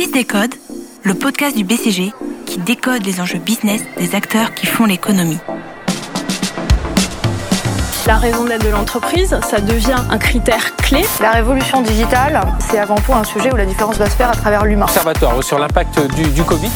Fils des codes, le podcast du BCG qui décode les enjeux business des acteurs qui font l'économie. La raison d'être de l'entreprise, ça devient un critère clé. La révolution digitale, c'est avant tout un sujet où la différence va se faire à travers l'humain. Observatoire sur l'impact du, du Covid.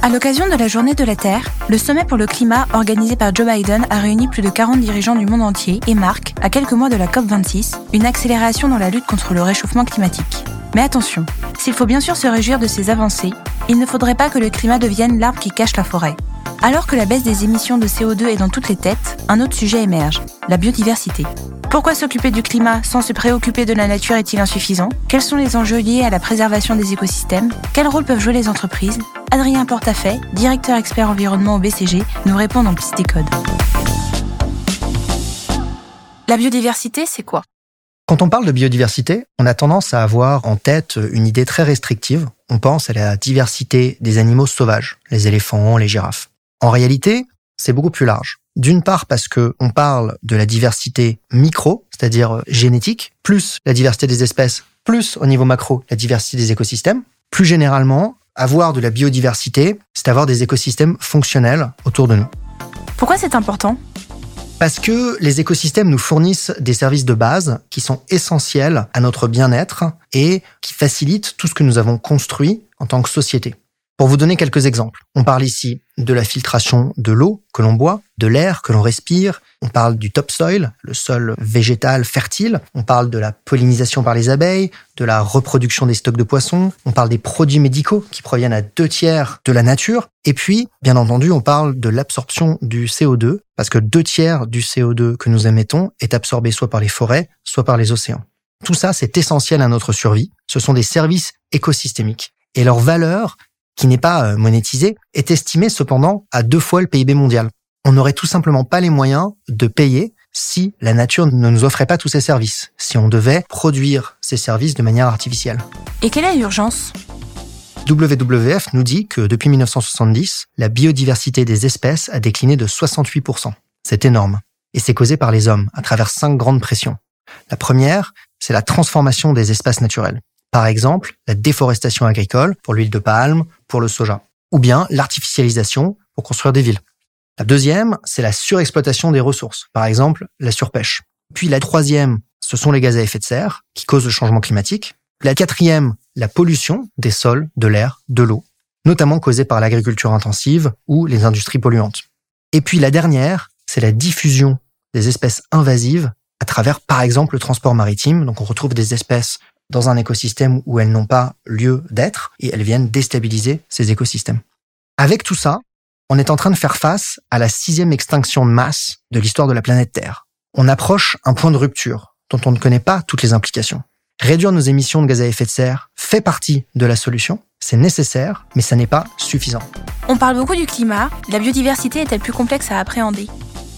À l'occasion de la Journée de la Terre, le sommet pour le climat organisé par Joe Biden a réuni plus de 40 dirigeants du monde entier et marque, à quelques mois de la COP26, une accélération dans la lutte contre le réchauffement climatique. Mais attention, s'il faut bien sûr se réjouir de ces avancées, il ne faudrait pas que le climat devienne l'arbre qui cache la forêt. Alors que la baisse des émissions de CO2 est dans toutes les têtes, un autre sujet émerge, la biodiversité. Pourquoi s'occuper du climat sans se préoccuper de la nature est-il insuffisant? Quels sont les enjeux liés à la préservation des écosystèmes? Quel rôle peuvent jouer les entreprises? Adrien Portafait, directeur expert environnement au BCG, nous répond dans Piste Code. La biodiversité, c'est quoi? Quand on parle de biodiversité, on a tendance à avoir en tête une idée très restrictive. On pense à la diversité des animaux sauvages, les éléphants, les girafes. En réalité, c'est beaucoup plus large. D'une part parce que on parle de la diversité micro, c'est-à-dire génétique, plus la diversité des espèces, plus au niveau macro la diversité des écosystèmes. Plus généralement, avoir de la biodiversité, c'est avoir des écosystèmes fonctionnels autour de nous. Pourquoi c'est important? Parce que les écosystèmes nous fournissent des services de base qui sont essentiels à notre bien-être et qui facilitent tout ce que nous avons construit en tant que société. Pour vous donner quelques exemples, on parle ici de la filtration de l'eau que l'on boit, de l'air que l'on respire, on parle du topsoil, le sol végétal fertile, on parle de la pollinisation par les abeilles, de la reproduction des stocks de poissons, on parle des produits médicaux qui proviennent à deux tiers de la nature, et puis, bien entendu, on parle de l'absorption du CO2, parce que deux tiers du CO2 que nous émettons est absorbé soit par les forêts, soit par les océans. Tout ça, c'est essentiel à notre survie. Ce sont des services écosystémiques. Et leur valeur qui n'est pas euh, monétisé, est estimé cependant à deux fois le PIB mondial. On n'aurait tout simplement pas les moyens de payer si la nature ne nous offrait pas tous ces services, si on devait produire ces services de manière artificielle. Et quelle est l'urgence? WWF nous dit que depuis 1970, la biodiversité des espèces a décliné de 68%. C'est énorme. Et c'est causé par les hommes, à travers cinq grandes pressions. La première, c'est la transformation des espaces naturels. Par exemple, la déforestation agricole pour l'huile de palme, pour le soja. Ou bien l'artificialisation pour construire des villes. La deuxième, c'est la surexploitation des ressources. Par exemple, la surpêche. Puis la troisième, ce sont les gaz à effet de serre qui causent le changement climatique. La quatrième, la pollution des sols, de l'air, de l'eau, notamment causée par l'agriculture intensive ou les industries polluantes. Et puis la dernière, c'est la diffusion des espèces invasives à travers, par exemple, le transport maritime. Donc on retrouve des espèces dans un écosystème où elles n'ont pas lieu d'être et elles viennent déstabiliser ces écosystèmes. Avec tout ça, on est en train de faire face à la sixième extinction de masse de l'histoire de la planète Terre. On approche un point de rupture dont on ne connaît pas toutes les implications. Réduire nos émissions de gaz à effet de serre fait partie de la solution, c'est nécessaire, mais ça n'est pas suffisant. On parle beaucoup du climat, la biodiversité est-elle plus complexe à appréhender?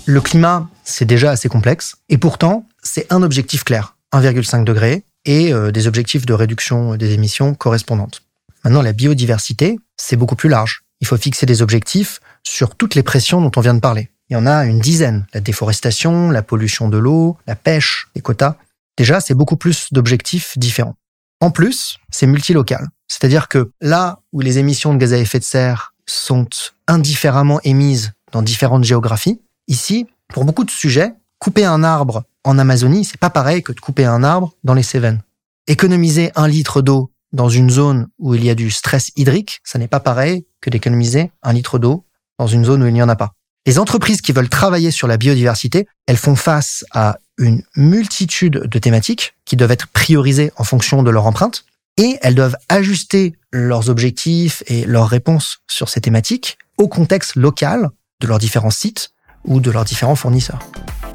Le climat, c'est déjà assez complexe, et pourtant, c'est un objectif clair, 1,5 degré, et euh, des objectifs de réduction des émissions correspondantes. Maintenant, la biodiversité, c'est beaucoup plus large. Il faut fixer des objectifs sur toutes les pressions dont on vient de parler. Il y en a une dizaine. La déforestation, la pollution de l'eau, la pêche, les quotas. Déjà, c'est beaucoup plus d'objectifs différents. En plus, c'est multilocal. C'est-à-dire que là où les émissions de gaz à effet de serre sont indifféremment émises dans différentes géographies, ici, pour beaucoup de sujets, couper un arbre en Amazonie, c'est pas pareil que de couper un arbre dans les Cévennes. Économiser un litre d'eau dans une zone où il y a du stress hydrique, ça n'est pas pareil que d'économiser un litre d'eau dans une zone où il n'y en a pas. Les entreprises qui veulent travailler sur la biodiversité, elles font face à une multitude de thématiques qui doivent être priorisées en fonction de leur empreinte et elles doivent ajuster leurs objectifs et leurs réponses sur ces thématiques au contexte local de leurs différents sites ou de leurs différents fournisseurs.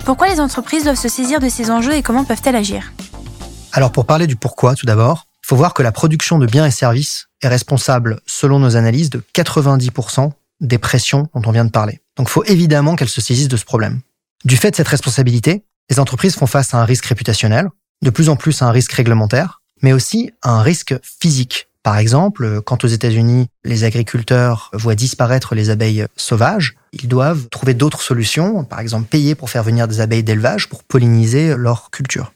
Pourquoi les entreprises doivent se saisir de ces enjeux et comment peuvent-elles agir? Alors pour parler du pourquoi tout d'abord, il faut voir que la production de biens et services est responsable, selon nos analyses, de 90% des pressions dont on vient de parler. Donc il faut évidemment qu'elles se saisissent de ce problème. Du fait de cette responsabilité, les entreprises font face à un risque réputationnel, de plus en plus à un risque réglementaire, mais aussi à un risque physique. Par exemple, quand aux États-Unis, les agriculteurs voient disparaître les abeilles sauvages, ils doivent trouver d'autres solutions, par exemple payer pour faire venir des abeilles d'élevage pour polliniser leur culture.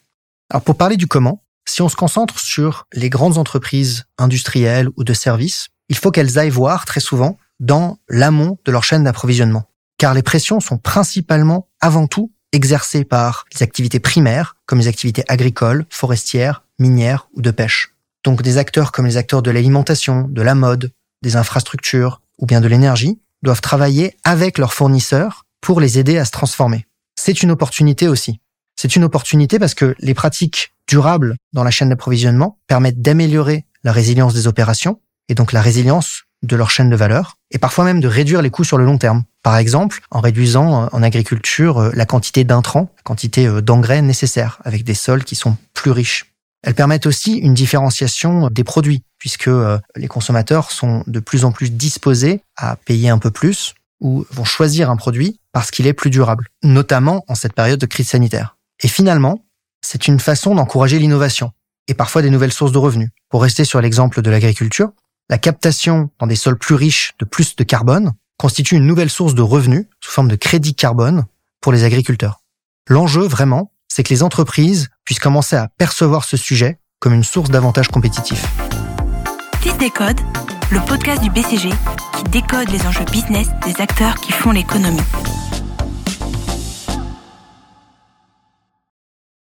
Alors pour parler du comment, Si on se concentre sur les grandes entreprises industrielles ou de services, il faut qu'elles aillent voir très souvent dans l'amont de leur chaîne d'approvisionnement. Car les pressions sont principalement, avant tout, exercées par les activités primaires, comme les activités agricoles, forestières, minières ou de pêche. Donc des acteurs comme les acteurs de l'alimentation, de la mode, des infrastructures ou bien de l'énergie doivent travailler avec leurs fournisseurs pour les aider à se transformer. C'est une opportunité aussi. C'est une opportunité parce que les pratiques durables dans la chaîne d'approvisionnement permettent d'améliorer la résilience des opérations et donc la résilience de leur chaîne de valeur et parfois même de réduire les coûts sur le long terme. Par exemple, en réduisant euh, en agriculture euh, la quantité d'intrants, la quantité euh, d'engrais nécessaires avec des sols qui sont plus riches. Elles permettent aussi une différenciation des produits puisque les consommateurs sont de plus en plus disposés à payer un peu plus ou vont choisir un produit parce qu'il est plus durable, notamment en cette période de crise sanitaire. Et finalement, c'est une façon d'encourager l'innovation et parfois des nouvelles sources de revenus. Pour rester sur l'exemple de l'agriculture, la captation dans des sols plus riches de plus de carbone constitue une nouvelle source de revenus sous forme de crédit carbone pour les agriculteurs. L'enjeu vraiment, c'est que les entreprises puissent commencer à percevoir ce sujet comme une source d'avantages compétitifs. 10 décode, le podcast du BCG qui décode les enjeux business des acteurs qui font l'économie.